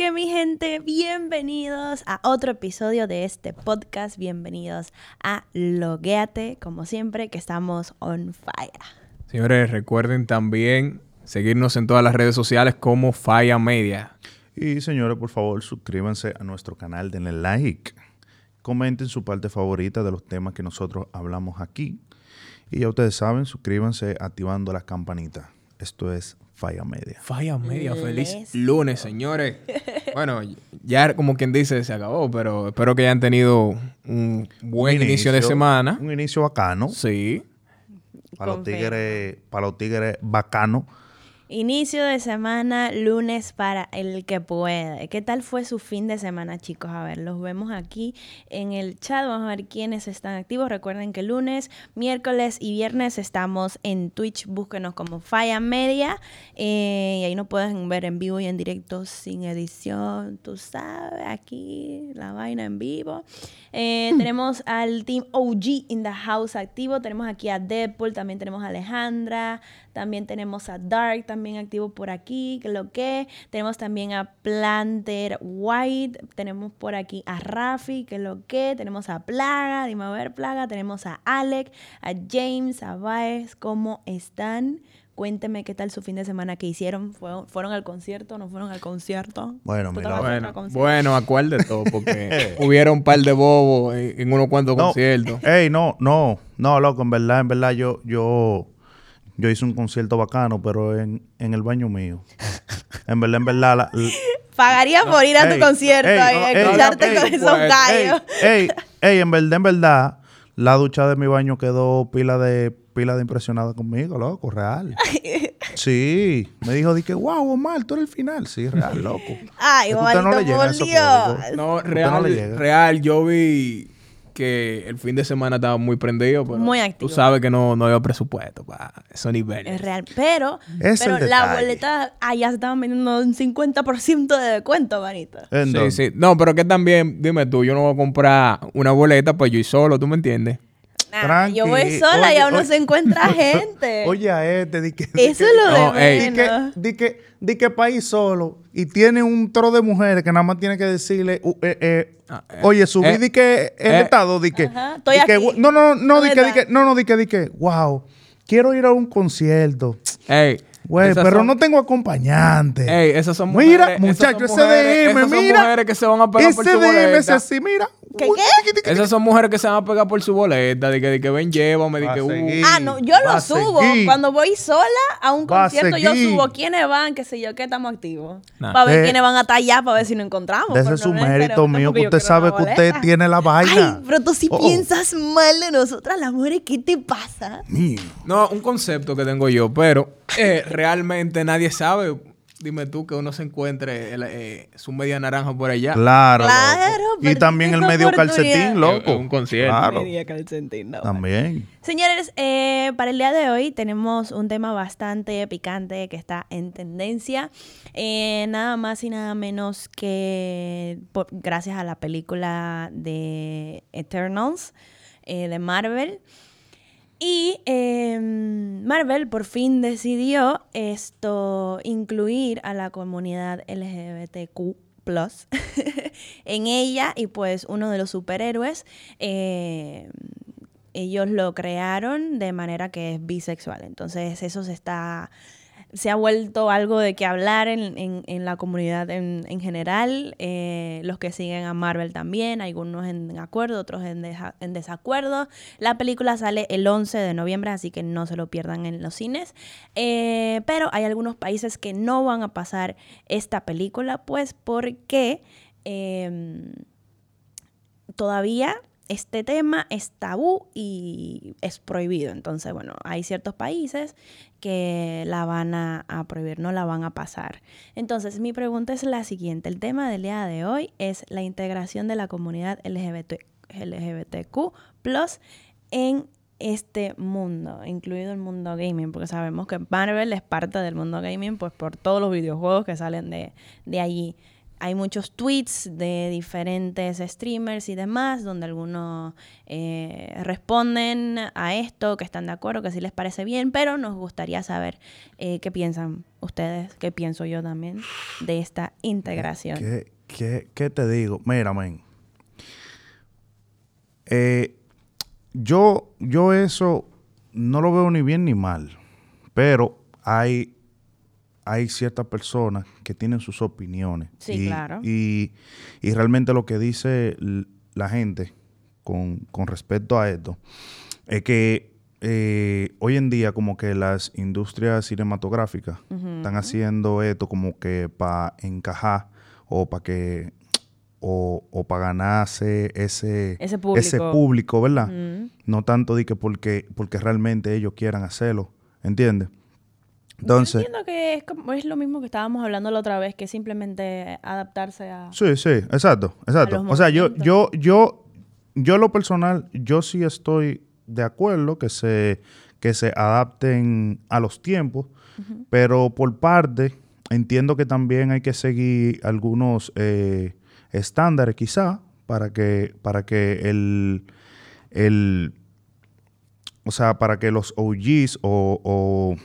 que mi gente, bienvenidos a otro episodio de este podcast, bienvenidos a Logueate, como siempre que estamos on fire. Señores, recuerden también seguirnos en todas las redes sociales como Falla Media. Y señores, por favor, suscríbanse a nuestro canal, denle like, comenten su parte favorita de los temas que nosotros hablamos aquí. Y ya ustedes saben, suscríbanse activando las campanitas. Esto es Falla Media. Falla Media, feliz lunes, señores. Bueno, ya como quien dice, se acabó, pero espero que hayan tenido un buen Un inicio, de semana. Un inicio bacano. Sí. Para los tigres, para los tigres bacano. Inicio de semana, lunes para el que puede. ¿Qué tal fue su fin de semana, chicos? A ver, los vemos aquí en el chat. Vamos a ver quiénes están activos. Recuerden que lunes, miércoles y viernes estamos en Twitch. Búsquenos como Falla Media. eh, y ahí nos pueden ver en vivo y en directo sin edición. Tú sabes, aquí la vaina en vivo. Eh, tenemos al team OG in the house activo. Tenemos aquí a Deadpool. También tenemos a Alejandra. También tenemos a Dark también activo por aquí, que lo que. Tenemos también a Planter White. Tenemos por aquí a Rafi, que lo que. Tenemos a Plaga, dime a ver Plaga. Tenemos a Alec, a James, a Baez. ¿Cómo están? Cuénteme qué tal su fin de semana que hicieron. ¿Fueron, fueron al concierto? ¿No fueron al concierto? Bueno, ¿Tú mira, Bueno, bueno, acuérdate todo, porque hubieron un par de bobos en, en unos cuantos No, conciertos. Ey, no, no, no, loco, en verdad, en verdad, yo, yo, yo hice un concierto bacano, pero en, en el baño mío. En verdad, en verdad, la- la- Pagaría por ir a tu concierto ey, y no, escucharte ey, con esos pues, gallos. ey, ey, en verdad, en verdad, la ducha de mi baño quedó pila de pila de impresionada conmigo, loco, real. Sí, me dijo, dije, wow, Omar, tú eres el final. Sí, real, loco. Ay, usted no le llega públicos. No, real, no le llega. real, yo vi que el fin de semana estaba muy prendido, pero Muy activo. tú sabes que no, no había presupuesto para esos niveles. Es real. Pero, Es pero la boleta allá se estaban vendiendo un 50% de descuento, manito. Sí, Entonces, sí. No, pero que también, dime tú, yo no voy a comprar una boleta pues yo ir solo, ¿tú me entiendes? Nah, Tranqui. yo voy sola Oye, y aún no se encuentra gente. Oye, a este, di que. di Eso que- es lo de No. Di que, di que, di que país solo y tiene un tro de mujeres que nada más tiene que decirle, uh, eh, eh, Ah, eh, oye, subí, eh, di que el eh. estado, di que, Ajá, estoy di aquí. no, no, no, di ¿Dónde que, di que, no, no, di que, di que, wow, quiero ir a un concierto, Ey, güey, pero son- no tengo acompañante. Ey, esas son Mira, mujeres- muchacho, esas ese DM, esas son mira. mujeres que se van a pegar por ese su DM es boleta. así, mira. ¿Qué, qué? Esas son mujeres que se van a pegar por su boleta, de que, de que ven, llévame, de Va que, uh, seguir. Ah, no, yo lo subo. seguir. Cuando voy sola a un Va concierto, yo subo quiénes van, qué sé yo, que estamos activos. Nah. Para ver Eh, quiénes van a estar allá, para ver si nos encontramos. Ese es su no mérito mío, que usted sabe que usted tiene la vaina. Ay, pero tú sí Oh, oh. piensas mal de nosotras las mujeres, ¿qué te pasa? Mío. No, un concepto que tengo yo, pero eh, realmente nadie sabe. Dime tú que uno se encuentre el, eh, su media naranja por allá. Claro. Claro. Y también el medio calcetín, loco. Un concierto. Claro. Media calcetín, no. También. Señores, eh, para el día de hoy tenemos un tema bastante picante que está en tendencia. Eh, nada más y nada menos que por- gracias a la película de Eternals eh, de Marvel. Y eh, Marvel por fin decidió esto incluir a la comunidad LGBTQ en ella y pues uno de los superhéroes eh, ellos lo crearon de manera que es bisexual. Entonces eso se está se ha vuelto algo de que hablar en, en- en la comunidad en, en general. Eh, los que siguen a Marvel también, algunos en acuerdo, otros en, desacuerdo. La película sale el 11 de noviembre, así que no se lo pierdan en los cines. Eh, pero hay algunos países que no van a pasar esta película, pues porque em, todavía este tema es tabú y es prohibido. Entonces, bueno, hay ciertos países que la van a, prohibir, no la van a pasar. Entonces, mi pregunta es la siguiente. El tema del día de hoy es la integración de la comunidad LGBT, LGBTQ en este mundo, incluido el mundo gaming, porque sabemos que Marvel es parte del mundo gaming, pues por todos los videojuegos que salen de, de allí. Hay muchos tweets de diferentes streamers y demás, donde algunos eh, responden a esto, que están de acuerdo, que sí les parece bien, pero nos gustaría saber eh, qué piensan ustedes, qué pienso yo también de esta integración. ¿Qué, te digo? Mira, men. Eh, yo, yo eso no lo veo ni bien ni mal, pero hay, hay ciertas personas que tienen sus opiniones. Sí, y, claro. Y, y realmente lo que dice la gente con, con respecto a esto es que eh, hoy en día como que las industrias cinematográficas están haciendo esto como que para encajar o para que o, o para ganarse ese, Ese público. público, ¿verdad? No tanto de que porque, porque realmente ellos quieran hacerlo, ¿entiendes? Yo Entonces, entiendo que es, como- es lo mismo que estábamos hablando la otra vez, que es simplemente adaptarse a... Sí, sí, exacto, exacto. O sea, yo, yo, yo, yo lo personal, yo sí estoy de acuerdo que se, que se adapten a los tiempos, pero por parte, entiendo que también hay que seguir algunos eh, estándares quizá para que, para que el, el, o sea, para que los OGs o, o,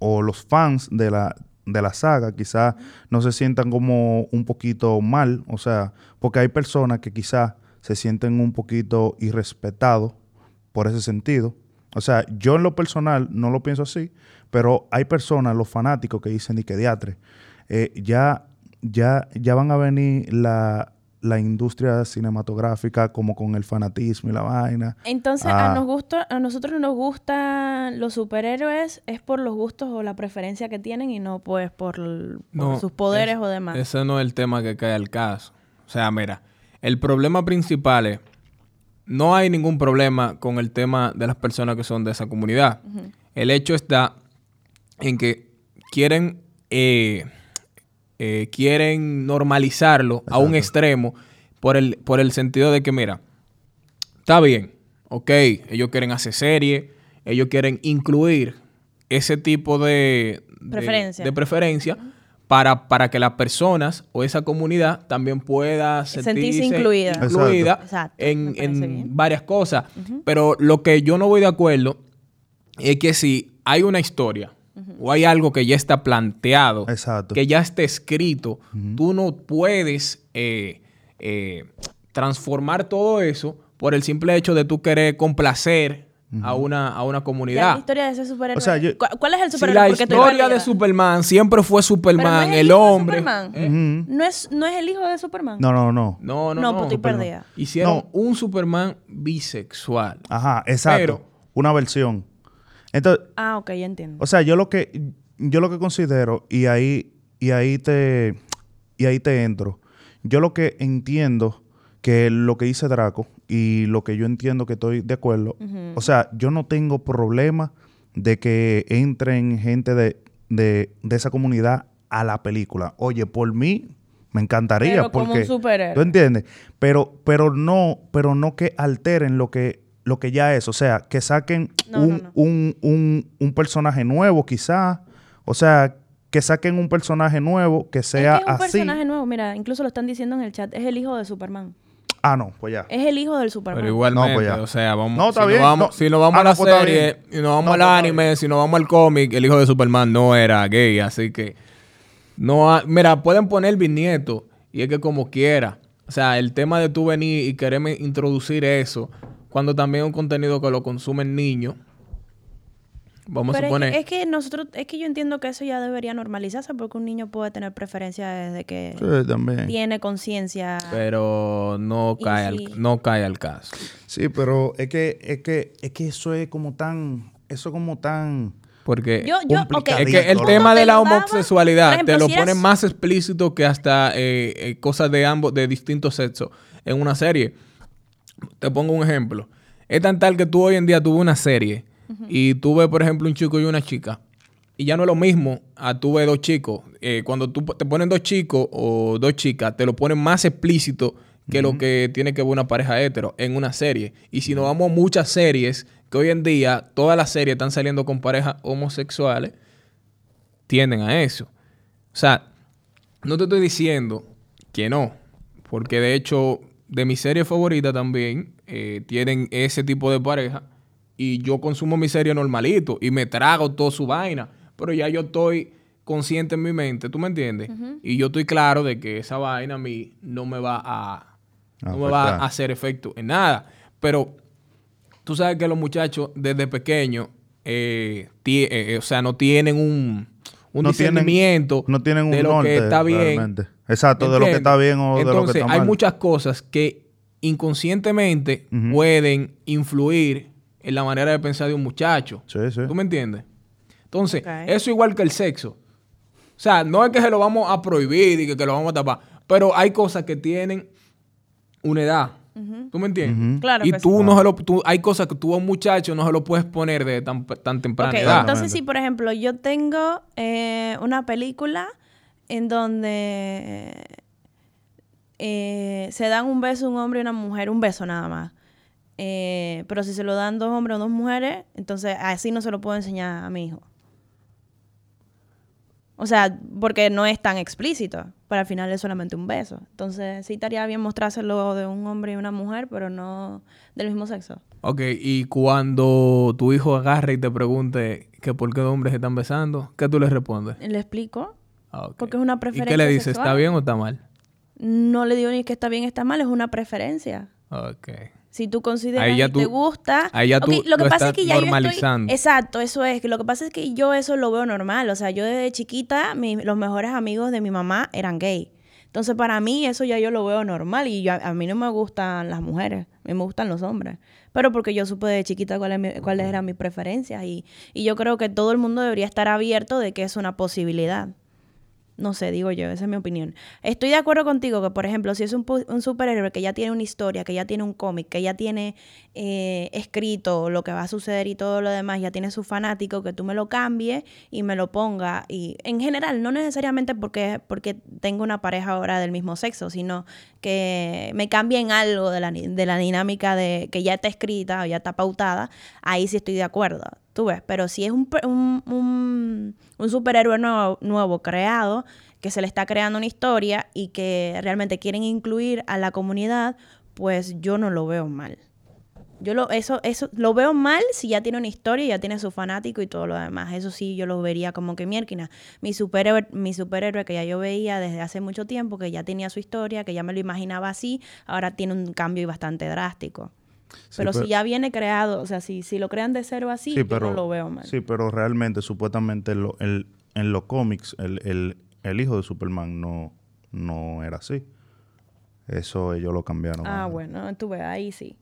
o- los fans de la, de la saga quizás no se sientan como un poquito mal, o sea, porque hay personas que quizás se sienten un poquito irrespetados por ese sentido. O sea, yo en lo personal no lo pienso así, pero hay personas, los fanáticos que dicen y que diatre, eh, ya, ya, ya van a venir la, la industria cinematográfica como con el fanatismo y la vaina. Entonces, Ah. a, nos gusta, a nosotros no nos gustan los superhéroes, es por los gustos o la preferencia que tienen y no pues por, sus poderes es- o demás. Ese no es el tema que cae al caso. O sea, mira, el problema principal es, no hay ningún problema con el tema de las personas que son de esa comunidad. El hecho está en que quieren, eh, eh, quieren normalizarlo a un extremo por el, por el sentido de que, mira, está bien, ok, ellos quieren hacer serie, ellos quieren incluir ese tipo de, de- Preferencia. de preferencia para, para que las personas o esa comunidad también pueda Sentirse sentirse incluida. incluida Exacto. Exacto, me en, en varias cosas. Pero lo que yo no voy de acuerdo es que si hay una historia o hay algo que ya está planteado, Exacto. que ya está escrito, tú no puedes eh, eh, transformar todo eso por el simple hecho de tú querer complacer a, una, a una comunidad. la historia de ese superhéroe. O sea, yo- ¿Cu- ¿Cuál es el Si superhéroe? la Porque estoy historia de. Superman siempre fue Pero no Superman, es el, hijo de hombre. Superman. ¿eh? ¿No, es, ¿No es el hijo de Superman? No, no, no. No, no, No, no. pues estoy Superman. perdida. Hicieron No. un Superman bisexual. Ajá, exacto. Pero- Una versión. Entonces, Ah, ok, ya entiendo. o sea, yo lo que yo lo que considero y ahí y ahí te y ahí te entro. Yo lo que entiendo que lo que dice Draco y lo que yo entiendo que estoy de acuerdo, o sea, yo no tengo problema de que entren gente de, de, de esa comunidad a la película. Oye, por mí me encantaría Pero como porque un superhéroe. ¿Tú entiendes? Pero pero no pero no que alteren lo que lo que ya es, o sea, que saquen No, un, no, no. Un, un, un personaje nuevo quizás, o sea, que saquen un personaje nuevo que sea es que es un así. personaje nuevo, mira, incluso lo están diciendo en el chat, es el hijo de Superman. Ah, no, pues ya. Es el hijo del Superman. Pero igualmente, No, pues ya. o sea, vamos, No, está si, bien, nos vamos, no. si nos vamos Ah, a la no, pues serie, y nos vamos No, al pues anime, si nos vamos al cómic, el hijo de Superman no era gay, así que no ha- mira, pueden poner bisnieto y es que como quiera. O sea, el tema de tú venir y quererme introducir eso cuando también es un contenido que lo consumen niños. Vamos Pero a es suponer. que, es que nosotros, es que yo entiendo que eso ya debería normalizarse porque un niño puede tener preferencia desde que Sí, también. tiene conciencia. pero no cae, sí. al, no cae al caso. Sí, pero es que es que es que eso es como tan eso como tan Porque Yo, yo. Es que el tema te de la homosexualidad ejemplo, te lo si ponen más explícito que hasta eh, eh, cosas de ambos, de distintos sexos en una serie. Te pongo un ejemplo. Es tan tal que tú hoy en día tuve una serie y tuve, por ejemplo, un chico y una chica. Y ya no es lo mismo a tuve dos chicos. Eh, cuando tú te ponen dos chicos o dos chicas, te lo ponen más explícito que lo que tiene que ver una pareja hetero en una serie. Y si nos vamos a muchas series, que hoy en día todas las series están saliendo con parejas homosexuales, tienden a eso. O sea, no te estoy diciendo que no, porque de hecho de mi serie favorita también eh, tienen ese tipo de pareja y yo consumo mi serie normalito y me trago toda su vaina, pero ya yo estoy consciente en mi mente, ¿tú me entiendes? Y yo estoy claro de que esa vaina a mí no me va a, no me va a hacer efecto en nada, pero tú sabes que los muchachos desde pequeños, eh, eh, eh, o sea, no tienen un, un No tienen- discernimiento No tienen un de lo norte, que está bien. realmente. Exacto, de lo que está bien o de lo que Entonces, está hay mal. muchas cosas que inconscientemente pueden influir en la manera de pensar de un muchacho. Sí, sí. ¿Tú me entiendes? Entonces, Ok. eso igual que el sexo. O sea, no es que se lo vamos a prohibir y que, que lo vamos a tapar, pero hay cosas que tienen una edad. ¿Tú me entiendes? Ujú. Claro y que tú sí. no se lo, tú- hay cosas que tú a un muchacho no se lo puedes poner de tan, tan temprana edad. entonces si por ejemplo yo tengo eh, una película en donde eh, se dan un beso un hombre y una mujer, un beso nada más. Eh, pero si se lo dan dos hombres o dos mujeres, entonces así no se lo puedo enseñar a mi hijo. O sea, porque no es tan explícito, pero al final es solamente un beso. Entonces sí estaría bien mostrárselo de un hombre y una mujer, pero no del mismo sexo. Ok, y cuando tu hijo agarre y te pregunte que por qué dos hombres se están besando, ¿qué tú le respondes? Le explico. Ah. Porque es una ¿Y preferencia qué le dices? ¿Está bien o está mal? No le digo ni que está bien, está mal, es una preferencia. Ok. Si tú consideras y te gusta. ahí ya Ok, tú lo que lo pasa estás es que ya yo estoy- normalizando. Exacto, eso es. que Lo que pasa es que yo eso lo veo normal. O sea, yo desde chiquita, mi- los mejores amigos de mi mamá eran gay. Entonces, para mí, eso ya yo lo veo normal. Y yo- a mí no me gustan las mujeres, a mí me gustan los hombres. Pero porque yo supe de chiquita cuáles mi- cuáles eran mis preferencias. Y, y yo creo que todo el mundo debería estar abierto de que es una posibilidad. No sé, digo yo, esa es mi opinión. Estoy de acuerdo contigo que, por ejemplo, si es un, un superhéroe que ya tiene una historia, que ya tiene un cómic, que ya tiene eh, escrito lo que va a suceder y todo lo demás, ya tiene su fanático, que tú me lo cambies y me lo ponga. Y en general, no necesariamente porque, porque tengo una pareja ahora del mismo sexo, sino que me cambien algo de la, de la dinámica de que ya está escrita o ya está pautada, ahí sí estoy de acuerdo. Pero si es un, un, un, superhéroe nuevo, nuevo creado, que se le está creando una historia y que realmente quieren incluir a la comunidad, pues yo no lo veo mal. Yo lo, eso, eso lo veo mal si ya tiene una historia, ya tiene su fanático y todo lo demás. Eso sí, yo lo vería como que mierquina. Mi superhéroe, mi superhéroe que ya yo veía desde hace mucho tiempo, que ya tenía su historia, que ya me lo imaginaba así, ahora tiene un cambio bastante drástico. Pero si ya viene creado, o sea, si, si lo crean de cero así, yo no lo veo mal. Sí, pero realmente, supuestamente, lo- el- en los cómics, el, el- el hijo de Superman no, no era así. Eso ellos lo cambiaron. ah, bueno, tú ves, ahí sí.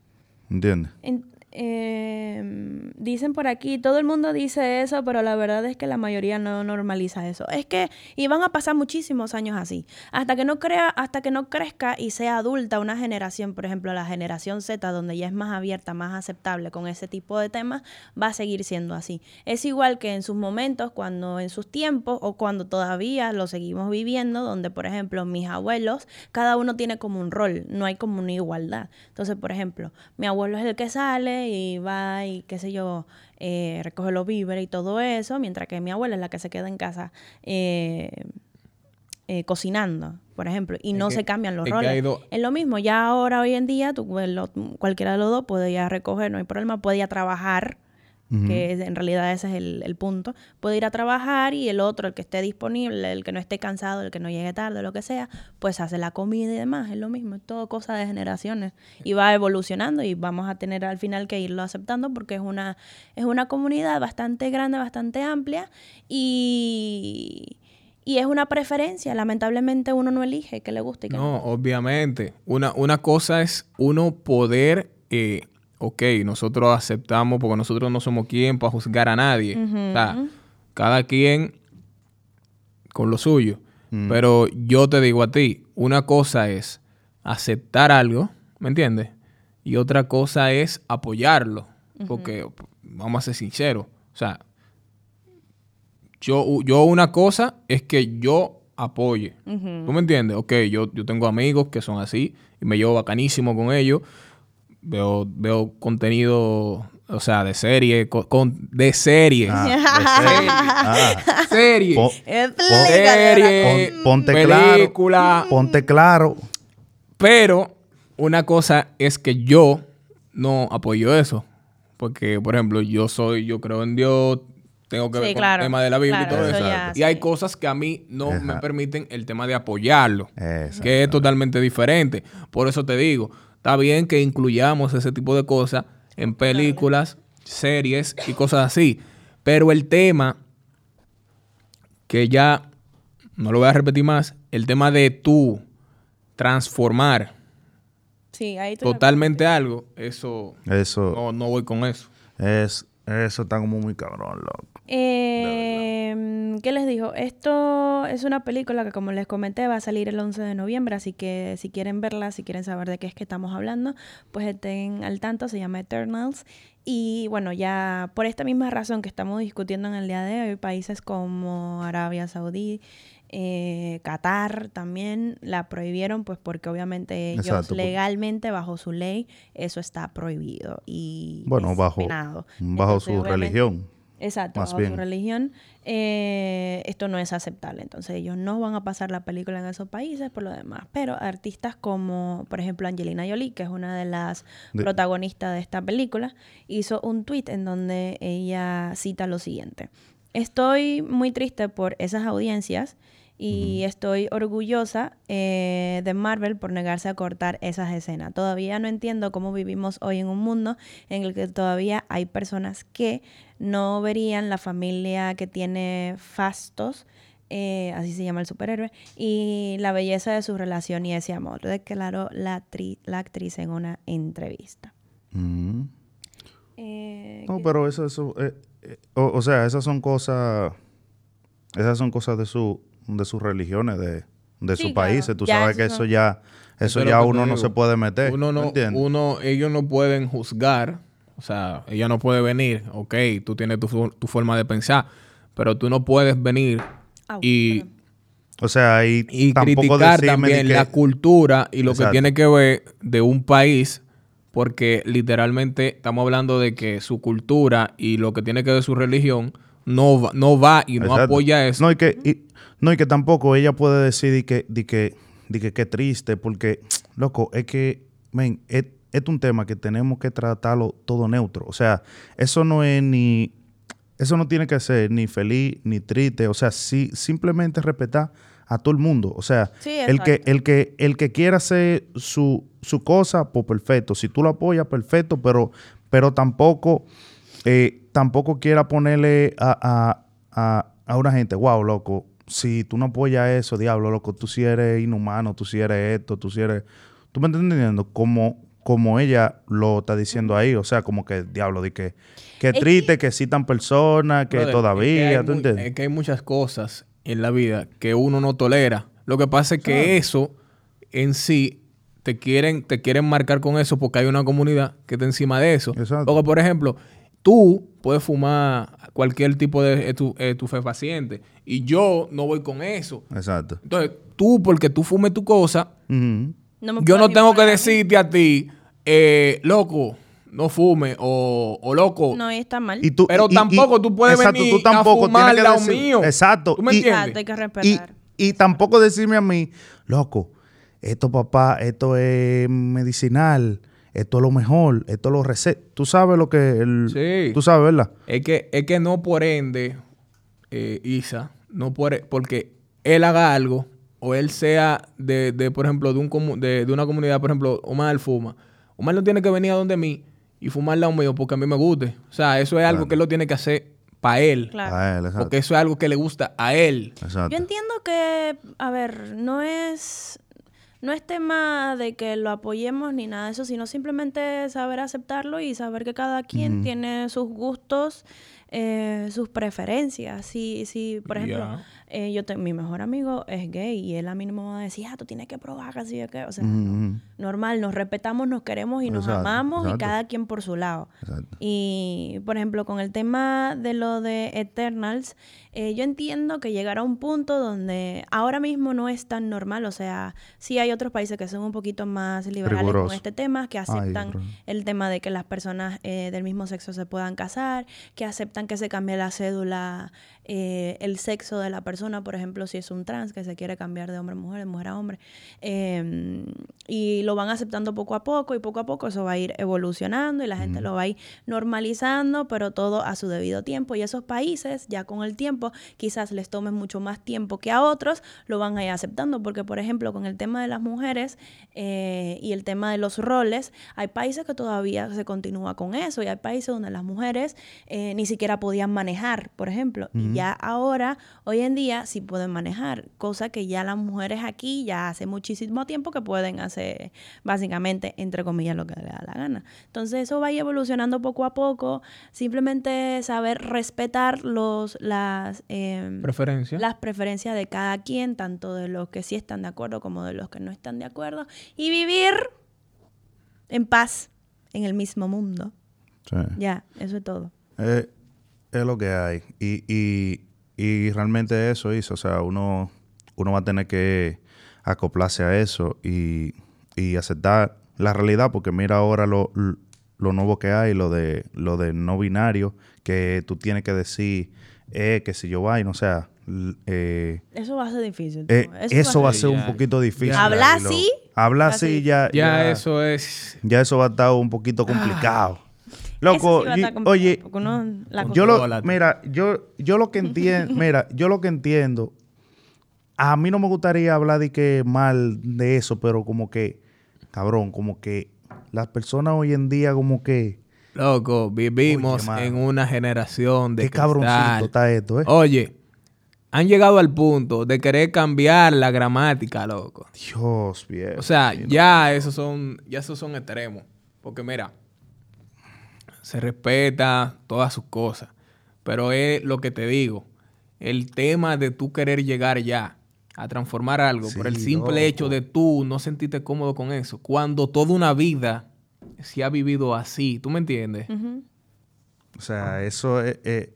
¿Entiendes? En- eh, dicen por aquí, todo el mundo dice eso, pero la verdad es que la mayoría no normaliza eso. Es que iban a pasar muchísimos años así. Hasta que no crea, hasta que no crezca y sea adulta una generación, por ejemplo, la generación Z, donde ya es más abierta, más aceptable con ese tipo de temas, va a seguir siendo así. Es igual que en sus momentos, cuando en sus tiempos o cuando todavía lo seguimos viviendo, donde, por ejemplo, mis abuelos, cada uno tiene como un rol, no hay como una igualdad. Entonces, por ejemplo, mi abuelo es el que sale y va y qué sé yo, eh, recoge los víveres y todo eso, mientras que mi abuela es la que se queda en casa eh, eh, cocinando, por ejemplo, y Es no que- se cambian los roles. Es lo mismo, ya ahora, hoy en día, tú, pues, lo- cualquiera de los dos puede recoger, no hay problema, puede ir que en realidad ese es el, el punto. Puede ir a trabajar y el otro, el que esté disponible, el que no esté cansado, el que no llegue tarde, lo que sea, pues hace la comida y demás, es lo mismo, es todo cosa de generaciones. Y va evolucionando y vamos a tener al final que irlo aceptando porque es una, es una comunidad bastante grande, bastante amplia y... Y es una preferencia, lamentablemente uno no elige que le guste y que no. No, obviamente. Una, una cosa es uno poder, eh, ok, nosotros aceptamos porque nosotros no somos quien para juzgar a nadie. O sea, cada quien con lo suyo. Pero yo te digo a ti, una cosa es aceptar algo, ¿me entiendes? Y otra cosa es apoyarlo. Porque, vamos a ser sinceros, o sea, yo, yo una cosa es que yo apoye. ¿Tú me entiendes? Ok, yo, yo tengo amigos que son así y me llevo bacanísimo con ellos. Veo, veo contenido o sea, de serie, co- con, de serie. Ah, de serie. Ah, Serie. po- serie. Pon- ponte claro. película. ponte claro. Pero una cosa es que yo no apoyo eso. Porque, por ejemplo, yo soy, yo creo en Dios, tengo que Sí, ver con claro, el tema de la Biblia claro, y todo eso ya, y hay cosas que a mí no me permiten el tema de apoyarlo. Que es totalmente diferente. Por eso te digo, está bien que incluyamos ese tipo de cosas en películas, series y cosas así. Pero el tema, que ya no lo voy a repetir más, el tema de tú transformar Sí, ahí tú totalmente algo, eso Eso, no, no voy con eso. es, eso está como muy cabrón, loco. Eh, ¿Qué les digo? Esto es una película que, como les comenté, va a salir el 11 de noviembre, así que si quieren verla, si quieren saber de qué es que estamos hablando, pues estén al tanto, se llama Eternals. Y bueno, ya por esta misma razón que estamos discutiendo en el día de hoy, países como Arabia Saudí, eh, Qatar también la prohibieron, pues porque obviamente ellos Exacto, legalmente, bajo su ley, eso está prohibido y Bueno, bajo, penado. bajo Entonces, su religión. Exacto, Más bajo su religión, eh, esto no es aceptable. Entonces ellos no van a pasar la película en esos países por lo demás. Pero artistas como, por ejemplo, Angelina Jolie, que es una de las De- protagonistas de esta película, hizo un tweet en donde ella cita lo siguiente. Estoy muy triste por esas audiencias y estoy orgullosa eh, de Marvel por negarse a cortar esas escenas. Todavía no entiendo cómo vivimos hoy en un mundo en el que todavía hay personas que no verían la familia que tiene fastos, eh, así se llama el superhéroe, y la belleza de su relación y ese amor, declaró la, tri- la actriz en una entrevista. Mm. Eh, No, ¿qué- pero eso, eso eh, eh, o, o sea, esas son cosas, esas son cosas de su, de sus religiones, de, de Sí, sus claro. países. Tú Ya sabes eso que no- eso ya, eso Eso es ya uno no se puede meter. Uno no, ¿entiendes? uno, ellos no pueden juzgar, o sea, ella no puede venir, ok, tú tienes tu, tu forma de pensar, pero tú no puedes venir y, perdón. O sea, y, y tampoco criticar también que- la cultura y lo Exacto. que tiene que ver de un país, porque literalmente estamos hablando de que su cultura y lo que tiene que ver su religión no va, no va y no Exacto. apoya eso. No, y que, y- no, y que tampoco ella puede decir de que, de que, de que qué triste, porque, loco, es que, men, es, es un tema que tenemos que tratarlo todo neutro. O sea, eso no es ni, eso no tiene que ser ni feliz ni triste. O sea, sí, simplemente respetar a todo el mundo. O sea, Sí, el que, el que, el que quiera hacer su, su cosa, pues perfecto. Si tú lo apoyas, perfecto, pero, pero tampoco, eh, tampoco quiera ponerle a, a, a, a una gente, wow, loco, si tú no apoyas eso, diablo, loco, tú sí eres inhumano, tú sí eres esto, tú sí eres... ¿Tú me estás entendiendo? Como, como ella lo está diciendo ahí, o sea, como que, diablo, de que, que Es triste, que citan personas, que Brother, todavía, es que, ¿tú entiendes? es que hay muchas cosas en la vida que uno no tolera. Lo que pasa es que eso en sí te quieren, te quieren marcar con eso porque hay una comunidad que está encima de eso. Exacto. Porque, por ejemplo, tú puedes fumar cualquier tipo de estu- estupefaciente y yo no voy con eso. Exacto. Entonces, tú, porque tú fumes tu cosa. No yo no tengo que decirte a ti, eh, loco, no fume o, o loco, No, y está mal. Y tú- Pero y- y- tampoco tú puedes exacto, venir tú tampoco a fumar tienes al que lado decir- mío. Exacto. ¿Tú me Y- entiendes? Exacto, hay que Y, respetar. y tampoco decirme a mí, loco, esto papá, esto es medicinal, esto es lo mejor, esto es lo receta. Tú sabes lo que el, Sí. tú sabes, ¿verdad? Es que, es que no por ende, eh, Isa, no por, e, porque él haga algo o él sea de, de, por ejemplo, de, un comu- de, de una comunidad, por ejemplo, Omar fuma. Omar no tiene que venir a donde mí y fumar al lado mío porque a mí me guste. O sea, eso es algo Claro. que él lo tiene que hacer para él. Claro. A él, exacto. Porque eso es algo que le gusta a él. Exacto. Yo entiendo que, a ver, no es, no es tema de que lo apoyemos ni nada de eso, sino simplemente saber aceptarlo y saber que cada quien tiene sus gustos, eh, sus preferencias. Si, si por ejemplo, Ya. eh, yo te- mi mejor amigo es gay y él a mí no me va a decir, ah, tú tienes que probar así que, o sea, no. Normal, nos respetamos, nos queremos y nos Exacto, amamos y cada quien por su lado. Exacto. Y, por ejemplo, con el tema de lo de Eternals, eh, yo entiendo que llegará un punto donde ahora mismo no es tan normal, o sea, sí hay otros países que son un poquito más liberales Riguroso. con este tema, que aceptan el tema de que las personas eh, del mismo sexo se puedan casar, que aceptan que se cambie la cédula, eh, el sexo de la persona, por ejemplo, si es un trans que se quiere cambiar de hombre a mujer, de mujer a hombre, eh, y lo van aceptando poco a poco y poco a poco eso va a ir evolucionando y la gente lo va a ir normalizando, pero todo a su debido tiempo. Y esos países, ya con el tiempo, quizás les tome mucho más tiempo que a otros, lo van a ir aceptando, porque por ejemplo, con el tema de las mujeres eh, y el tema de los roles, hay países que todavía se continúa con eso y hay países donde las mujeres eh, ni siquiera podían manejar, por ejemplo, y ya ahora, hoy en día, sí pueden manejar, cosa que ya las mujeres aquí ya hace muchísimo tiempo que pueden hacer básicamente, entre comillas, lo que les da la gana. Entonces eso va a ir evolucionando poco a poco, simplemente saber respetar los, las... Preferencia. las preferencias de cada quien, tanto de los que sí están de acuerdo como de los que no están de acuerdo, y vivir en paz en el mismo mundo. Sí. Ya, eso es todo. Eh, es lo que hay. Y, y, y realmente eso hizo. O sea, uno, uno va a tener que acoplarse a eso y, y aceptar la realidad. Porque mira ahora lo, lo nuevo que hay, lo de, lo de no binario, que tú tienes que decir, eh, que si yo vaino, o sea, eh, Eso va a ser difícil. eh, eso va a ser Ya, un poquito difícil. lo- así, Hablar así. ya, ya, eso es. ya eso va a estar un poquito complicado. Loco, sí oye, uno la yo lo, mira, yo, yo lo que entiendo, mira, yo lo que entiendo, a mí no me gustaría hablar de que mal de eso, pero como que, cabrón, como que las personas hoy en día como que, Loco, vivimos Oye, en una generación de qué cabroncito está esto, ¿eh? Oye, han llegado al punto de querer cambiar la gramática, loco. Dios, viejo. O sea, ya esos son, ya esos son extremos. Porque mira, se respeta todas sus cosas. Pero es lo que te digo. El tema de tú querer llegar ya a transformar algo por el simple loco. hecho de tú no sentirte cómodo con eso. Cuando toda una vida se ha vivido así. ¿Tú me entiendes? O sea, eso es, eh,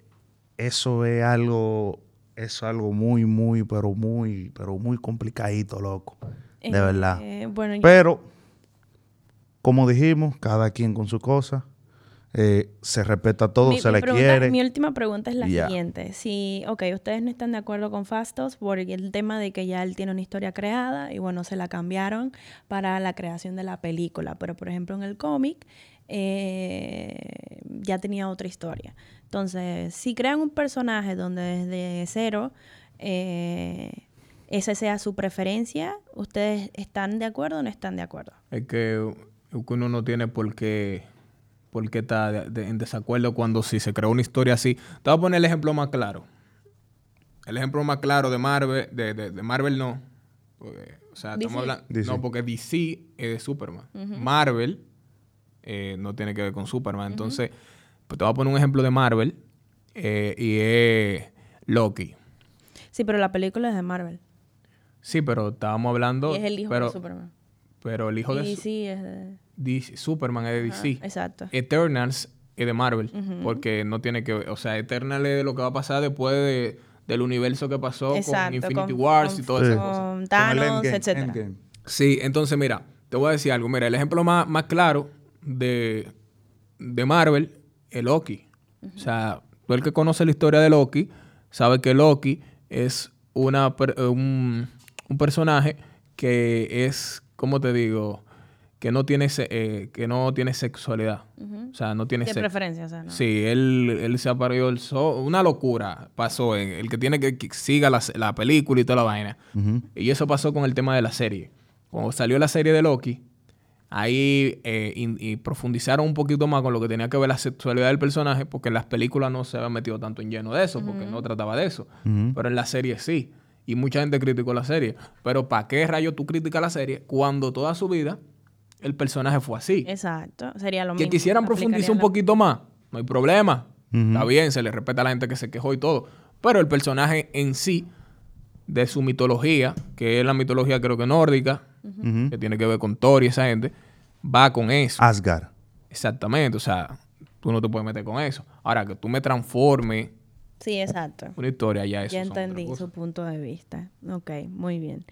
eso es algo, eso es algo muy, muy, pero muy, pero muy complicadito, loco. De Eh, verdad. bueno, Pero, como dijimos, cada quien con su cosa. Eh, se respeta todo, mi, se mi le pregunta- quiere. mi última pregunta es la siguiente. Si, ok, ustedes no están de acuerdo con Fastos por el tema de que ya él tiene una historia creada y bueno, se la cambiaron para la creación de la película. Pero por ejemplo en el cómic eh, ya tenía otra historia. Entonces, si crean un personaje donde desde cero eh, esa sea su preferencia, ¿ustedes están de acuerdo o no están de acuerdo? Es que uno no tiene por qué, por qué de- de- en desacuerdo cuando si se creó una historia así. Te voy a poner el ejemplo más claro. El ejemplo más claro de Marvel, de, de- de Marvel no. Porque, o sea, DC. estamos hablando. DC. No, porque DC es de Superman. Marvel eh, no tiene que ver con Superman. Entonces, pues te voy a poner un ejemplo de Marvel eh, y es Loki. Sí, pero la película es de Marvel. Sí, pero estábamos hablando. y es el hijo pero, de Superman. Pero el hijo de Y Su- sí, es de... DC Superman es de DC. Exacto. Eternals es de Marvel, porque no tiene que ver, o sea, Eternals es lo que va a pasar después de- del universo que pasó Exacto, con Infinity con- Wars con- y todas esas Sí. cosas. Con Thanos. Endgame. Sí, entonces mira, te voy a decir algo, mira, el ejemplo más, más claro de, de Marvel es Loki. O sea, tú el que conoce la historia de Loki, sabe que Loki es una, un, un personaje que es, ¿cómo te digo? Que no tiene, se- eh, que no tiene sexualidad. O sea, no tiene De sexo. preferencia, o sea, ¿no? Sí, él, él se apareó el sol. Una locura pasó. en- El que tiene que, que siga la, la película y toda la vaina. Y eso pasó con el tema de la serie. Cuando salió la serie de Loki, ahí eh, in- y profundizaron un poquito más con lo que tenía que ver la sexualidad del personaje, porque en las películas no se había metido tanto en lleno de eso, porque no trataba de eso. Pero en la serie sí. Y mucha gente criticó la serie. Pero ¿para qué rayos tú criticas la serie cuando toda su vida el personaje fue así? Exacto. Sería lo que mismo. quisieran profundizar un poquito más, no hay problema. Está bien, se le respeta a la gente que se quejó y todo. Pero el personaje en sí de su mitología, que es la mitología creo que nórdica, que tiene que ver con Thor y esa gente, va con eso. Asgard. Exactamente, o sea, tú no te puedes meter con eso. Ahora, que tú me transformes Sí, exacto. una historia, ya eso Ya entendí su punto de vista. Ok, muy bien.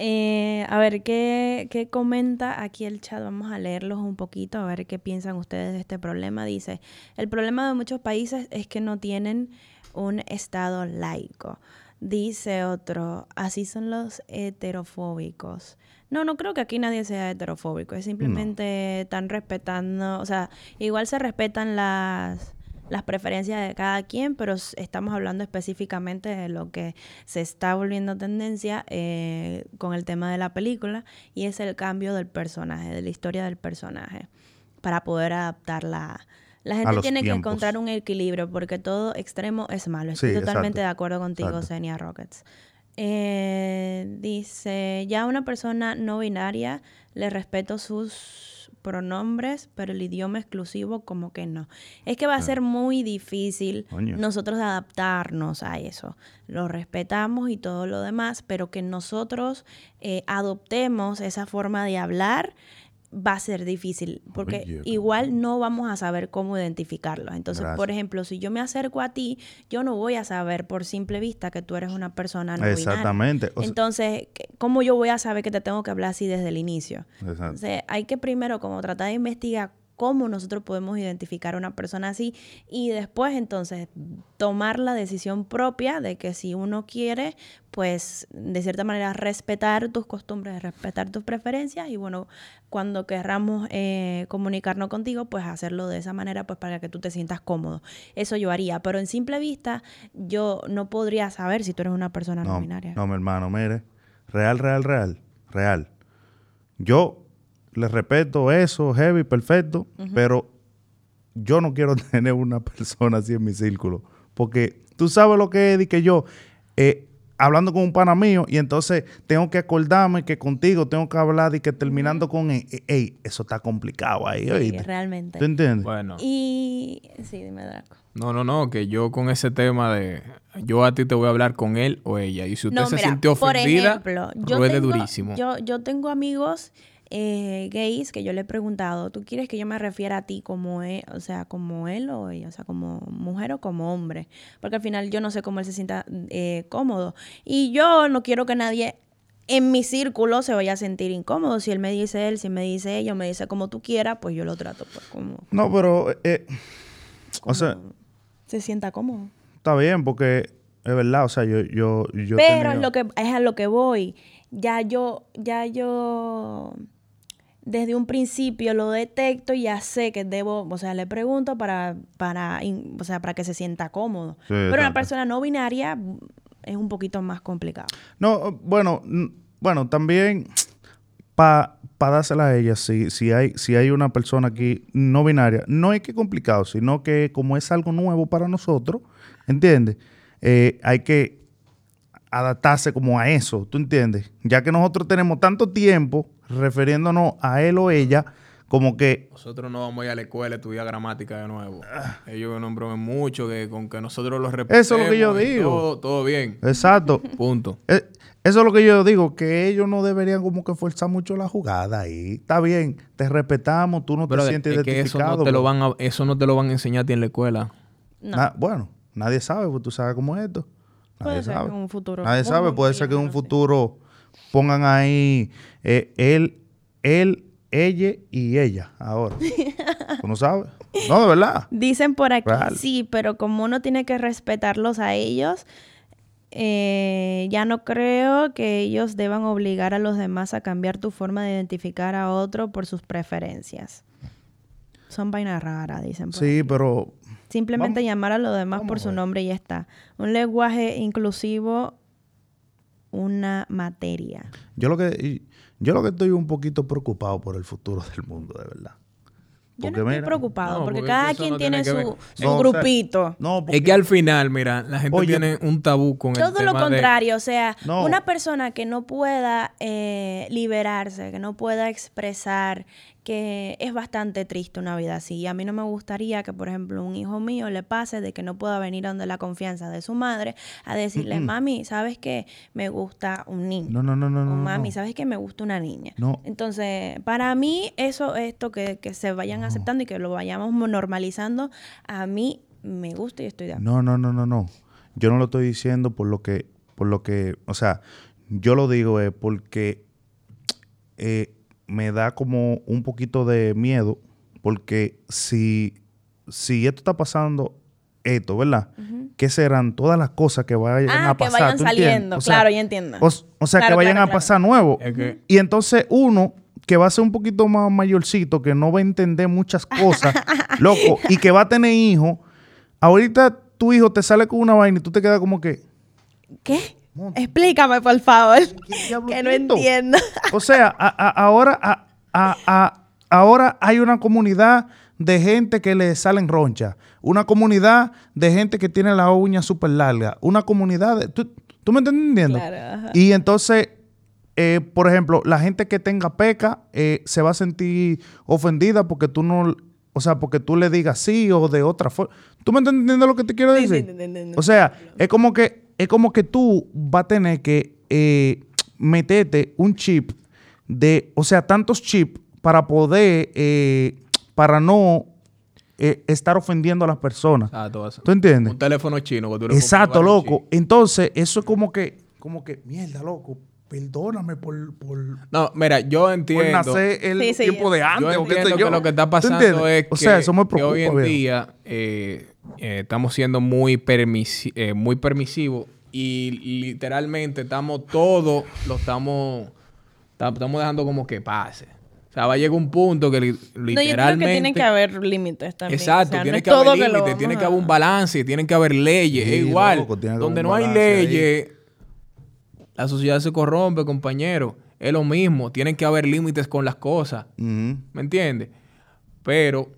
Eh, a ver, ¿qué, ¿qué comenta aquí el chat? Vamos a leerlos un poquito, a ver qué piensan ustedes de este problema. Dice, el problema de muchos países es que no tienen un Estado laico. Dice otro, así son los heterofóbicos. No, no creo que aquí nadie sea heterofóbico, es simplemente están respetando, o sea, igual se respetan las, las preferencias de cada quien, pero estamos hablando específicamente de lo que se está volviendo tendencia eh, con el tema de la película y es el cambio del personaje, de la historia del personaje, para poder adaptarla. La gente tiene que encontrar un equilibrio porque todo extremo es malo. Estoy Sí, totalmente exacto. de acuerdo contigo. Senia Rockets. Eh, dice, ya a una persona no binaria le respeto sus pronombres, pero el idioma exclusivo como que no. Es que va a ser muy difícil nosotros adaptarnos a eso. Lo respetamos y todo lo demás, pero que nosotros eh, adoptemos esa forma de hablar va a ser difícil porque Oye, igual no vamos a saber cómo identificarlos. Entonces, por ejemplo, si yo me acerco a ti, yo no voy a saber por simple vista que tú eres una persona no. Exactamente. O sea- Entonces, ¿qué- ¿cómo yo voy a saber que te tengo que hablar así desde el inicio? Exacto. Entonces, hay que primero como tratar de investigar cómo nosotros podemos identificar a una persona así y después entonces tomar la decisión propia de que si uno quiere, pues de cierta manera respetar tus costumbres, respetar tus preferencias y bueno, cuando querramos eh, comunicarnos contigo, pues hacerlo de esa manera pues para que tú te sientas cómodo. Eso yo haría, pero en simple vista yo no podría saber si tú eres una persona no, No, binaria. no, mi hermano, mire. Real, real, real. Real. Yo le respeto eso, heavy, perfecto, pero yo no quiero tener una persona así en mi círculo. Porque tú sabes lo que es, y que yo, eh, hablando con un pana mío, y entonces tengo que acordarme que contigo tengo que hablar y que terminando con él, eh, ey, eso está complicado ahí, Sí, realmente. ¿Tú entiendes? Bueno, Y sí, dime Draco. no, no, no, que yo con ese tema de yo a ti te voy a hablar con él o ella. Y si usted No, se mira, sintió por ofendida, ejemplo, yo ruede tengo, durísimo. Yo, yo tengo amigos eh, gays que yo le he preguntado, ¿tú quieres que yo me refiera a ti como él, o sea, como él o ella, o sea, como mujer o como hombre? Porque al final yo no sé cómo él se sienta eh, cómodo. Y yo no quiero que nadie en mi círculo se vaya a sentir incómodo. Si él me dice él, si me dice ella, me dice como tú quieras, pues yo lo trato pues como, No, pero, eh, o sea, se sienta cómodo. está bien, porque es verdad, o sea, yo, yo, yo Pero tenido- lo que es a lo que voy. Ya yo, ya yo desde un principio lo detecto y ya sé que debo, o sea, le pregunto para, para, in- o sea, para que se sienta cómodo. Sí, Pero una persona no binaria es un poquito más complicado. No, bueno, bueno, también para dársela a ella, si, si, hay, si hay una persona aquí no binaria, no es que complicado, sino que como es algo nuevo para nosotros, ¿entiendes? Eh, hay que adaptarse como a eso, ¿tú entiendes? Ya que nosotros tenemos tanto tiempo refiriéndonos a él o ella, como que Nosotros no vamos a ir a la escuela a estudiar gramática de nuevo. Ellos no bromen mucho, que con que nosotros los respetemos. Eso es lo que yo digo. Todo, todo bien. Exacto. Punto. Eh, Eso es lo que yo digo, que ellos no deberían como que forzar mucho la jugada ahí. Está bien, te respetamos, tú no Pero te es sientes que eso identificado. no, te lo van a, eso no te lo van a enseñar a ti en la escuela. No. Na- bueno, nadie sabe, pues tú sabes cómo es esto. Puede Nadie ser sabe. que en un futuro- Nadie sabe, puede ser que en un futuro pongan ahí eh, él, él, ella y ella ahora. ¿Tú no sabes? No, de verdad. Dicen por aquí, Real. sí, pero como uno tiene que respetarlos a ellos, eh, ya no creo que ellos deban obligar a los demás a cambiar tu forma de identificar a otro por sus preferencias. Son vainas raras, dicen. por Sí, aquí. pero Simplemente vamos- llamar a los demás por su ver. nombre y ya está. Un lenguaje inclusivo, una materia. yo lo que yo lo que estoy un poquito preocupado por el futuro del mundo, de verdad. Yo Porque no estoy mira- preocupado, No, porque, cada quien no tiene su, ver. su No, o sea, grupito. No, porque Es que al final, mira, la gente Oye, tiene un tabú con el Todo lo de- contrario, o sea, No. una persona que no pueda eh, liberarse, que no pueda expresar, que es bastante triste una vida así. Y a mí no me gustaría que, por ejemplo, un hijo mío le pase de que no pueda venir donde la confianza de su madre a decirle, mami, ¿sabes qué? Me gusta un niño. No, no, no, no. O mami. ¿sabes qué? Me gusta una niña. No. Entonces, para mí, eso, esto que, que se vayan aceptando y que lo vayamos normalizando, a mí me gusta y estoy de acuerdo. No, no, no, no, no. Yo no lo estoy diciendo por lo que, por lo que, o sea, yo lo digo es porque eh, me da como un poquito de miedo, porque si, si esto está pasando, esto, ¿verdad? ¿Qué serán todas las cosas que vayan Ah, a que pasar? vayan ¿tú entiendes? saliendo, O sea, claro, ya entiendo. O, o sea, Claro, que vayan claro, a claro. pasar nuevo. Es que- Y entonces uno que va a ser un poquito más mayorcito, que no va a entender muchas cosas, loco, y que va a tener hijos, ahorita tu hijo te sale con una vaina y tú te quedas como que, ¿Qué? Explícame, por favor. que no entiendo. o sea, a- a- ahora, a- ahora hay una comunidad de gente que le salen ronchas, una comunidad de gente que tiene la uña súper larga, una comunidad de... ¿Tú, tú me estás entendiendo? Claro. Y entonces, eh, por ejemplo, la gente que tenga peca eh, se va a sentir ofendida porque tú no, o sea, porque tú le digas sí o de otra forma. ¿Tú me estás entendiendo lo que te quiero Sí, sí, decir? te entiendo. O sea, es como que, es como que tú vas a tener que eh, meterte un chip de, o sea, tantos chips para poder, eh, para no eh, estar ofendiendo a las personas. Exacto, eso. ¿Tú entiendes? Un teléfono chino. que tú le Exacto, loco. Entonces, eso es como que, como que, mierda, loco, perdóname por, por, No, mira, yo por entiendo. nacer el Sí, sí, tiempo de antes. yo o qué sé entiendo yo. que lo que está ¿Tú pasando es que, O sea, eso me que hoy en día eh, eh, estamos siendo muy, permisi- eh, muy permisivos y literalmente estamos todos, lo estamos, ta- estamos dejando como que pase. O sea, va a llegar un punto que li- No, yo creo literalmente... que tienen que haber límites también. Exacto, O sea, no tiene que haber todo límites, tiene que a- haber un balance, tienen que haber leyes. Sí, es igual. loco, tiene que donde no hay ahí. La sociedad se corrompe, compañero. Es lo mismo. Tienen que haber límites con las cosas. ¿Me entiendes? Pero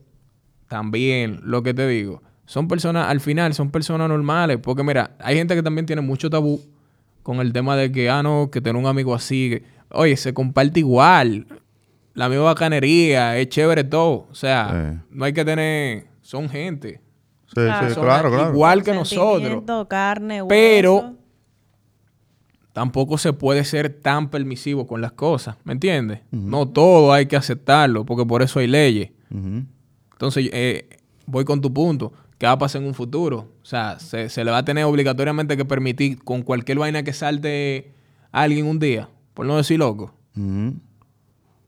también lo que te digo, son personas, al final son personas normales. Porque mira, hay gente que también tiene mucho tabú con el tema de que, ah, no, que tener un amigo así. que- oye, se comparte igual. La misma bacanería, es chévere todo. O sea, Sí. no hay que tener. Son gente. Sí, Claro. sí, Son claro, claro. Igual que nosotros. Carne, Pero-. Tampoco se puede ser tan permisivo con las cosas. ¿Me entiendes? No todo hay que aceptarlo, porque por eso hay leyes. Entonces, eh, voy con tu punto. ¿Qué va a pasar en un futuro? O sea, se, se le va a tener obligatoriamente que permitir con cualquier vaina que salte a alguien un día, por no decir loco.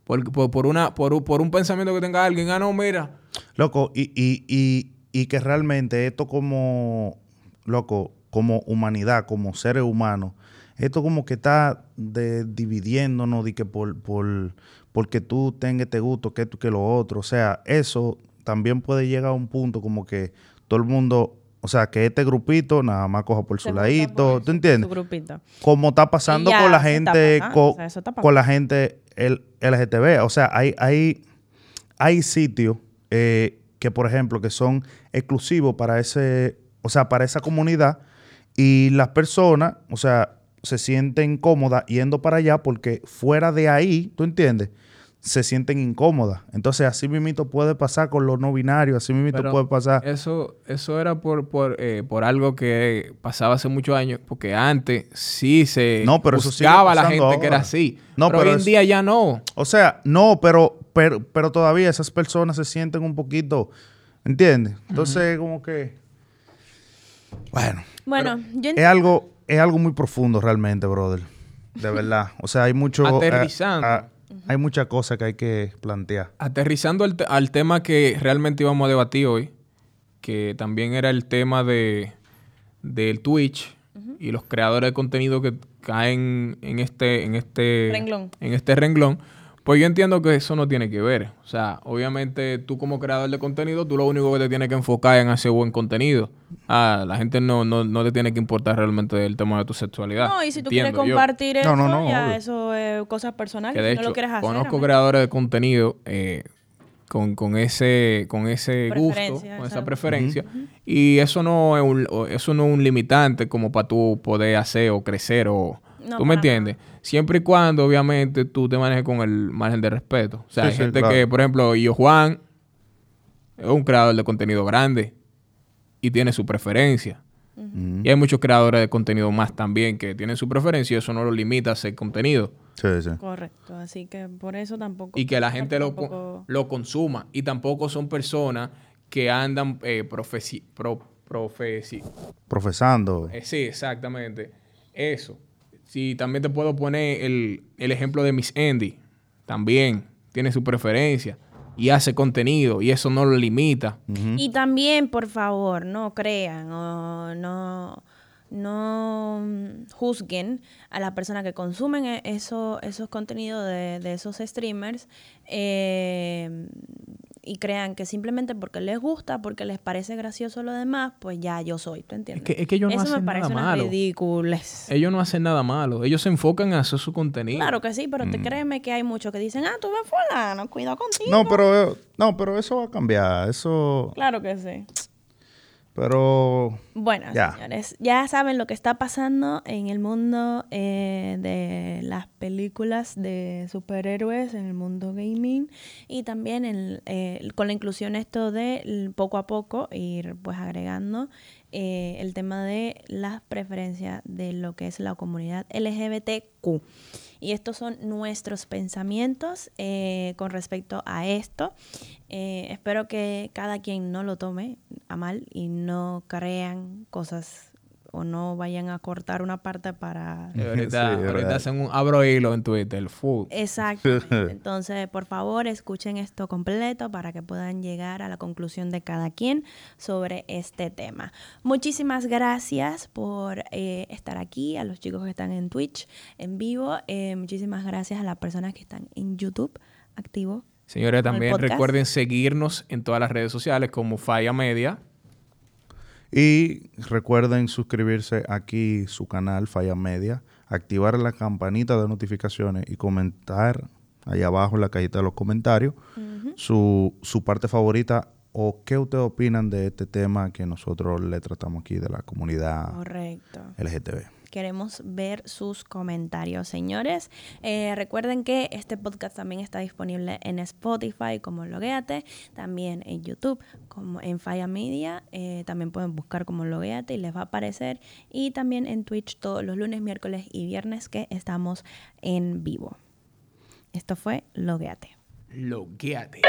Por, por, por una, por, un- por un pensamiento que tenga alguien, ah, no, mira. Loco, y, y, y, y que realmente esto como, loco, como humanidad, como seres humanos, esto como que está de, dividiéndonos de que por, por, porque tú tengas este gusto, que esto, que lo otro. O sea, eso también puede llegar a un punto como que todo el mundo, o sea, que este grupito nada más coja por Se su ladito, por ¿tú entiendes? su grupito. como está pasando ya, con la gente o sea, con la gente el, LGTB. O sea, hay, hay, hay sitios eh, que, por ejemplo, que son exclusivos para ese, o sea, para esa comunidad y las personas, o sea, se sienten cómodas yendo para allá porque fuera de ahí, ¿tú entiendes? Se sienten incómodas. Entonces, así mismito puede pasar con los no binarios, así mismito Pero puede pasar. Eso, eso era por, por, eh, por algo que pasaba hace muchos años, porque antes sí se No, pero eso juzgaba a la gente que era así. No, pero, pero hoy en es- día ya no. O sea, no, pero, pero, pero todavía esas personas se sienten un poquito, ¿entiendes? Entonces, como que, bueno, Bueno, yo es algo, es algo muy profundo realmente, brother. De verdad. O sea, hay mucho, eh, Aterrizando. ah, hay muchas cosas que hay que plantear. Aterrizando al, al tema que realmente íbamos a debatir hoy, que también era el tema de del Twitch y los creadores de contenido que caen en este, en este Renglón. en este renglón, pues yo entiendo que eso no tiene que ver. O sea, obviamente tú como creador de contenido, tú lo único que te tienes que enfocar es en hacer buen contenido. Ah, la gente no, no, no te tiene que importar realmente el tema de tu sexualidad. No, y si tú quieres Entiendo compartir eso, no, no, ya obvio. eso es cosas personales. Que de si no lo quieres hacer. conozco amén. creadores de contenido eh, con, con ese, con ese gusto, con esa preferencia. Y eso no es un, eso no es un limitante como para tú poder hacer o crecer o, No, ¿Tú me entiendes? Siempre y cuando, obviamente, tú te manejes con el margen de respeto. O sea, Sí, hay sí, gente claro. que, por ejemplo, yo Juan es un creador de contenido grande y tiene su preferencia. Y hay muchos creadores de contenido más también que tienen su preferencia y eso no lo limita a hacer contenido. Sí, sí. Correcto, así que por eso tampoco. Y que la gente lo, lo consuma. Y tampoco son personas que andan eh, profesi- pro- profesi- Profesando. Eh, sí, exactamente. Eso. Sí, también te puedo poner el, el ejemplo de Miss Andy. También tiene su preferencia y hace contenido y eso no lo limita. Y también, por favor, no crean o no, no juzguen a las personas que consumen e- eso, esos contenidos de, de esos streamers eh, y crean que simplemente porque les gusta, porque les parece gracioso lo demás, pues ya yo soy, ¿tú Es entiendes? que, es que ellos no eso me hacen parece nada malo. ridiculez. Ellos no hacen nada malo. Ellos se enfocan en hacer su contenido. Claro que sí, pero te Mm. créeme que hay muchos que dicen, ah, tú ves fulano, cuidado contigo. No, pero, eh, no, pero eso va a cambiar. Eso. Claro que sí. Pero. Bueno, Ya. señores, ya saben lo que está pasando en el mundo eh, de las películas de superhéroes, en el mundo gaming y también en, eh, con la inclusión esto de poco a poco ir pues agregando eh, el tema de las preferencias de lo que es la comunidad LGBTQ. Y estos son nuestros pensamientos eh, con respecto a esto. Eh, espero que cada quien no lo tome a mal y no crean cosas o no vayan a cortar una parte para... Y ahorita, Sí, ahorita hacen un abro hilo en Twitter. Full. Exacto. Entonces, por favor, escuchen esto completo para que puedan llegar a la conclusión de cada quien sobre este tema. Muchísimas gracias por eh, estar aquí, a los chicos que están en Twitch en vivo. Eh, muchísimas gracias a las personas que están en YouTube activo. Señores, el también recuerden seguirnos en todas las redes sociales como Falla Media. Y recuerden suscribirse aquí, su canal Falla Media, activar la campanita de notificaciones y comentar allá abajo en la cajita de los comentarios su, su parte favorita o qué ustedes opinan de este tema que nosotros le tratamos aquí de la comunidad Correcto. LGTB. Queremos ver sus comentarios, señores. Eh, recuerden que este podcast también está disponible en Spotify como Logueate, también en YouTube como en Falla Media. eh, también pueden buscar como Logueate y les va a aparecer. Y también en Twitch todos los lunes, miércoles y viernes que estamos en vivo. Esto fue Logueate. Logueate.